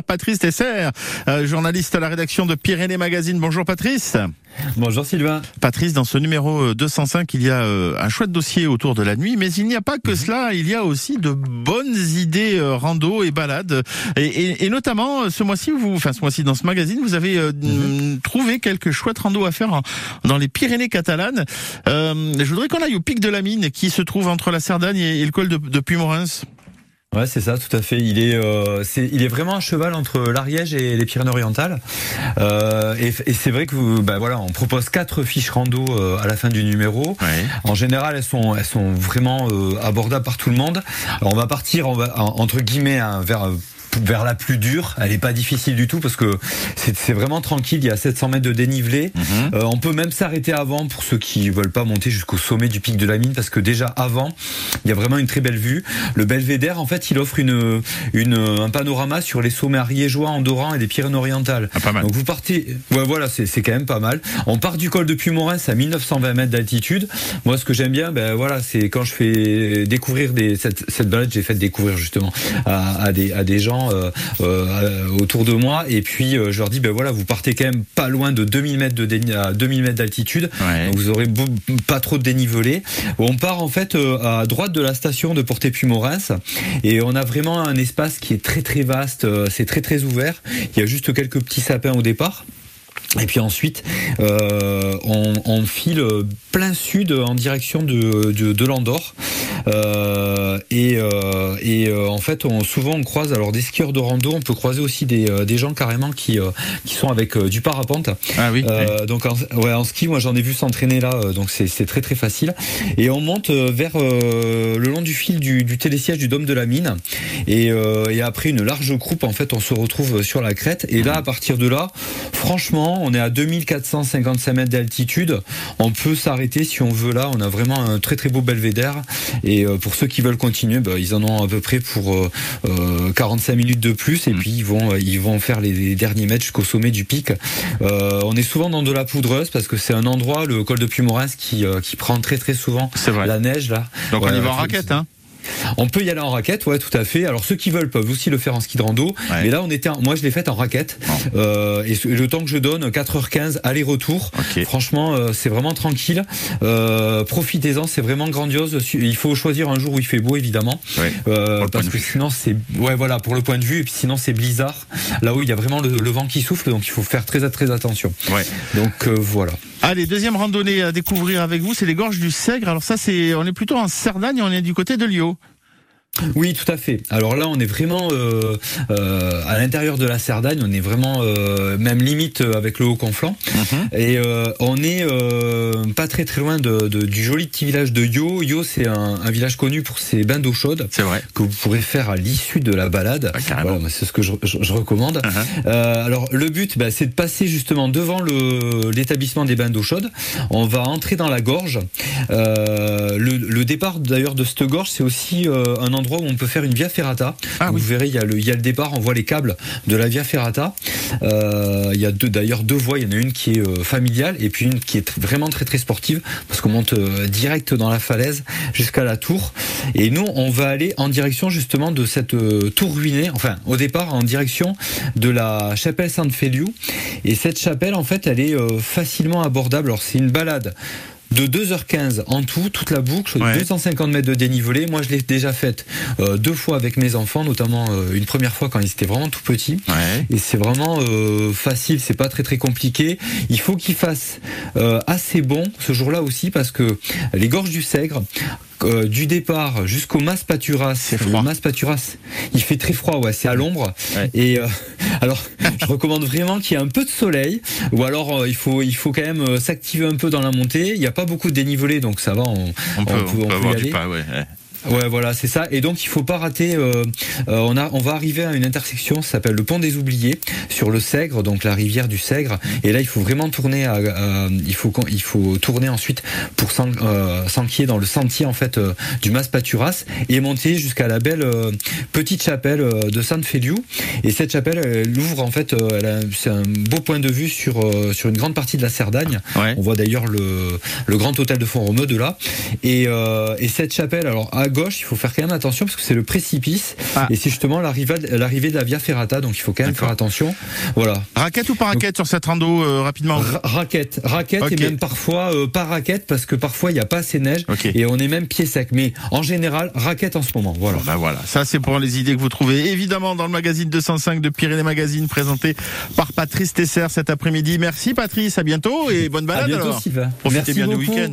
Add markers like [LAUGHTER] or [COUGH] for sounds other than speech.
Patrice Tesser, euh, journaliste à la rédaction de Pyrénées Magazine. Bonjour Patrice. Bonjour Sylvain. Patrice, dans ce numéro 205, il y a euh, un chouette dossier autour de la nuit, mais il n'y a pas que cela, il y a aussi de bonnes idées euh, rando et balades. Et, notamment, ce mois-ci, vous, enfin ce mois-ci dans ce magazine, vous avez mhm. trouvé quelques chouettes rando à faire dans les Pyrénées catalanes. je voudrais qu'on aille au pic de la mine qui se trouve entre la Cerdagne et, le col de, de Puymorens. Ouais, c'est ça, tout à fait. Il est, euh, c'est, il est vraiment un cheval entre l'Ariège et les Pyrénées-Orientales. Euh, et, et c'est vrai que, bah voilà, on propose quatre fiches rando euh, à la fin du numéro. En général, elles sont, elles sont vraiment euh, abordables par tout le monde. Alors, on va partir, on va, entre guillemets, hein, vers vers la plus dure. Elle est pas difficile du tout parce que c'est vraiment tranquille. Il y a 700 mètres de dénivelé. Mhm. euh, on peut même s'arrêter avant pour ceux qui veulent pas monter jusqu'au sommet du pic de la mine parce que déjà avant, il y a vraiment une très belle vue. Le Belvédère, en fait, il offre une, une un panorama sur les sommets ariégeois, andorrans et des Pyrénées-Orientales. Ah, pas mal. Donc vous partez, ouais, voilà, c'est quand même pas mal. On part du col de Puymoren's à 1920 mètres d'altitude. Moi, ce que j'aime bien, ben voilà, c'est quand je fais découvrir des, cette, cette balade, j'ai fait découvrir justement à, à, des, à des gens euh, euh, autour de moi. Et puis euh, je leur dis, ben voilà, vous partez quand même pas loin de 2000 mètres de 2000 mètres d'altitude. Donc vous aurez pas trop de dénivelé. On part en fait à droite de la station de Porté-Puy-Morens et on a vraiment un espace qui est très très vaste. C'est très très ouvert. Il y a juste quelques petits sapins au départ. Et puis ensuite, euh, on, on, file plein sud en direction de, de, de l'Andorre. Euh, et, euh, et euh, en fait, on, souvent on croise alors des skieurs de rando, on peut croiser aussi des, euh, des gens carrément qui, qui sont avec du parapente. Ah oui. Donc en, ouais, en ski, moi j'en ai vu s'entraîner là, donc c'est très très facile. Et on monte vers le long du fil du, du télésiège du dôme de la mine. Et, et après une large croupe, en fait, on se retrouve sur la crête. Et là, à partir de là, franchement, on est à 2455 mètres d'altitude. On peut s'arrêter si on veut là. On a vraiment un très très beau belvédère. Et euh, pour ceux qui veulent continuer, bah, ils en ont à peu près pour 45 euh, euh, minutes de plus. Et mm. puis ils vont ils vont faire les, derniers mètres jusqu'au sommet du pic. on est souvent dans de la poudreuse parce que c'est un endroit, le col de Puymoren's, qui qui prend très très souvent la neige là. Donc on y va en raquette, hein on peut y aller en raquette, ouais, tout à fait. Alors ceux qui veulent peuvent aussi le faire en ski de rando. Mais là, on était, moi, je l'ai fait en raquette. Euh, et le temps que je donne, 4h15 aller-retour. Franchement, euh, c'est vraiment tranquille. Euh, profitez-en, c'est vraiment grandiose. Il faut choisir un jour où il fait beau, évidemment, parce que sinon c'est, ouais, voilà, pour le point de vue. Et puis sinon c'est blizzard. Là où il y a vraiment le, vent qui souffle, donc il faut faire très très attention. Donc voilà. Allez, deuxième randonnée à découvrir avec vous, c'est les gorges du Sègre. Alors ça, c'est, on est plutôt en Cerdagne, on est du côté de Lyon. Oui, tout à fait. Alors là, on est vraiment euh, euh, à l'intérieur de la Cerdagne. On est vraiment euh, même limite avec le Haut-Conflans. Mhm. Et on est pas très très loin de, du joli petit village de Yo. Yo, c'est un, village connu pour ses bains d'eau chaude. C'est vrai. Que vous pourrez faire à l'issue de la balade. Ah, voilà, c'est ce que je, recommande. Mhm. alors le but, bah, c'est de passer justement devant l'établissement des bains d'eau chaude. On va entrer dans la gorge. Le, le, départ d'ailleurs de cette gorge, c'est aussi un endroit endroit où on peut faire une via ferrata. Ah vous verrez, il y, a le, il y a le départ, on voit les câbles de la via ferrata. Euh, il y a d'ailleurs deux voies, il y en a une qui est euh, familiale et puis une qui est vraiment très très sportive parce qu'on monte euh, direct dans la falaise jusqu'à la tour. Et nous, on va aller en direction justement de cette tour ruinée, enfin au départ en direction de la chapelle Sainte-Féliou. Et cette chapelle, en fait, elle est facilement abordable. Alors c'est une balade de 2h15 en tout, toute la boucle, 250 mètres de dénivelé. Moi, je l'ai déjà faite euh, deux fois avec mes enfants, notamment euh, une première fois quand ils étaient vraiment tout petits. Et c'est vraiment euh, facile, c'est pas très très compliqué. Il faut qu'il fasse assez bon ce jour-là aussi parce que les gorges du Sègre, euh, du départ jusqu'au Mas Paturas. C'est froid. Mas Paturas, il fait très froid, ouais, c'est à l'ombre. Et euh, [LAUGHS] alors, je recommande vraiment qu'il y ait un peu de soleil, ou alors euh, il faut il faut quand même s'activer un peu dans la montée. Il n'y a pas beaucoup de dénivelé, donc ça va, on, on peut, on peut, avoir du pas, ouais. Ouais, voilà, c'est ça. Et donc, il faut pas rater. Euh, euh, on a, on va arriver à une intersection, ça s'appelle le pont des Oubliés, sur le Sègre, donc la rivière du Sègre. Et là, il faut vraiment tourner. À, il faut, il faut tourner ensuite pour euh, s'enquiller dans le sentier en fait du Mas Paturas et monter jusqu'à la belle petite chapelle de Sainte Féliou. Et cette chapelle, elle ouvre en fait, c'est un beau point de vue sur sur une grande partie de la Cerdagne. On voit d'ailleurs le, le grand hôtel de Font-Romeu de là. Et, et cette chapelle, alors à gauche, il faut faire quand même attention parce que c'est le précipice Ah. et c'est justement l'arrivée de la Via Ferrata, donc il faut quand même faire attention. Voilà. Raquette ou pas raquette sur cette rando euh, rapidement Ra- raquette, raquette et même parfois euh, pas raquette parce que parfois il n'y a pas assez de neige et on est même pied sec. Mais en général, raquette en ce moment. Voilà. Bah voilà, ça c'est pour les idées que vous trouvez évidemment dans le magazine 205 de Pyrénées Magazine présenté par Patrice Tesser cet après-midi. Merci Patrice, à bientôt et bonne À balade bientôt, alors. Profitez Merci bien du beaucoup. week-end.